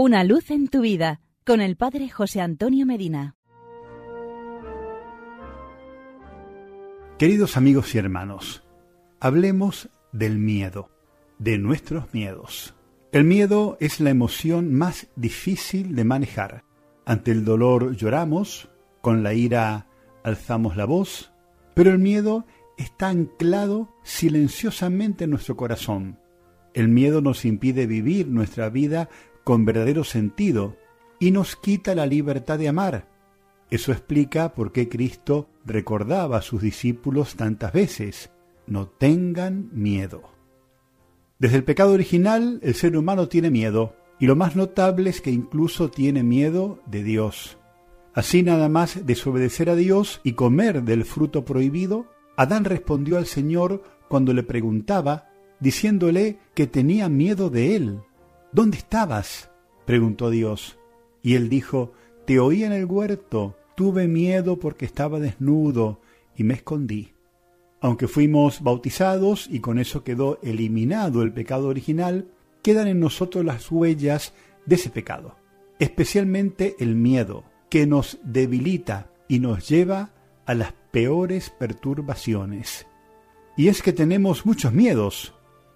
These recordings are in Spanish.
Una luz en tu vida con el Padre José Antonio Medina. Queridos amigos y hermanos, hablemos del miedo, de nuestros miedos. El miedo es la emoción más difícil de manejar. Ante el dolor lloramos, con la ira alzamos la voz, pero el miedo está anclado silenciosamente en nuestro corazón. El miedo nos impide vivir nuestra vida con verdadero sentido y nos quita la libertad de amar. Eso explica por qué Cristo recordaba a sus discípulos tantas veces, no tengan miedo. Desde el pecado original el ser humano tiene miedo, y lo más notable es que incluso tiene miedo de Dios. Así nada más desobedecer a Dios y comer del fruto prohibido, Adán respondió al Señor cuando le preguntaba, diciéndole que tenía miedo de él. ¿Dónde estabas? preguntó Dios. Y él dijo, Te oí en el huerto, tuve miedo porque estaba desnudo y me escondí. Aunque fuimos bautizados y con eso quedó eliminado el pecado original, quedan en nosotros las huellas de ese pecado, especialmente el miedo, que nos debilita y nos lleva a las peores perturbaciones. Y es que tenemos muchos miedos,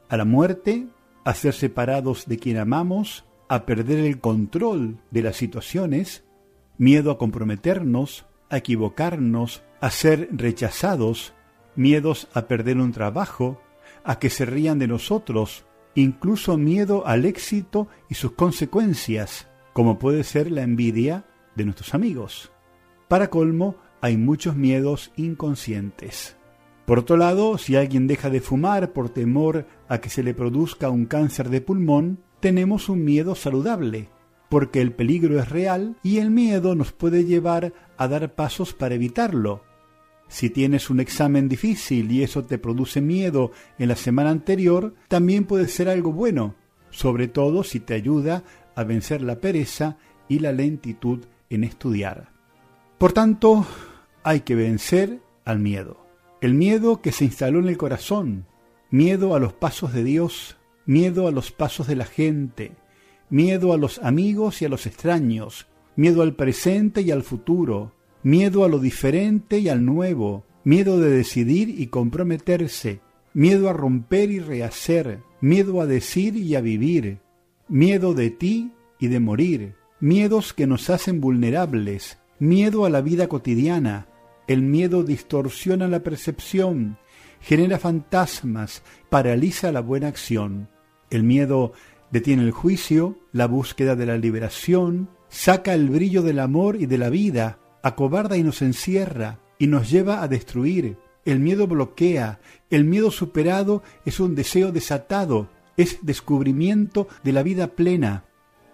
a la muerte, a ser separados de quien amamos, a perder el control de las situaciones, miedo a comprometernos, a equivocarnos, a ser rechazados, miedos a perder un trabajo, a que se rían de nosotros, incluso miedo al éxito y sus consecuencias, como puede ser la envidia de nuestros amigos. Para colmo, hay muchos miedos inconscientes. Por otro lado, si alguien deja de fumar por temor a que se le produzca un cáncer de pulmón, tenemos un miedo saludable, porque el peligro es real y el miedo nos puede llevar a dar pasos para evitarlo. Si tienes un examen difícil y eso te produce miedo en la semana anterior, también puede ser algo bueno, sobre todo si te ayuda a vencer la pereza y la lentitud en estudiar. Por tanto, hay que vencer al miedo. El miedo que se instaló en el corazón, miedo a los pasos de Dios, miedo a los pasos de la gente, miedo a los amigos y a los extraños, miedo al presente y al futuro, miedo a lo diferente y al nuevo, miedo de decidir y comprometerse, miedo a romper y rehacer, miedo a decir y a vivir, miedo de ti y de morir, miedos que nos hacen vulnerables, miedo a la vida cotidiana, el miedo distorsiona la percepción, genera fantasmas, paraliza la buena acción. El miedo detiene el juicio, la búsqueda de la liberación, saca el brillo del amor y de la vida, acobarda y nos encierra y nos lleva a destruir. El miedo bloquea, el miedo superado es un deseo desatado, es descubrimiento de la vida plena.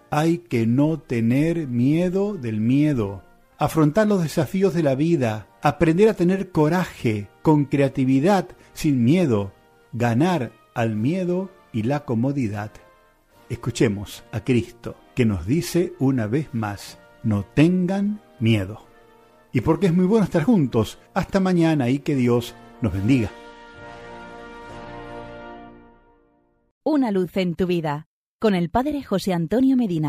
Hay que no tener miedo del miedo afrontar los desafíos de la vida, aprender a tener coraje, con creatividad, sin miedo, ganar al miedo y la comodidad. Escuchemos a Cristo, que nos dice una vez más, no tengan miedo. Y porque es muy bueno estar juntos, hasta mañana y que Dios nos bendiga. Una luz en tu vida, con el Padre José Antonio Medina.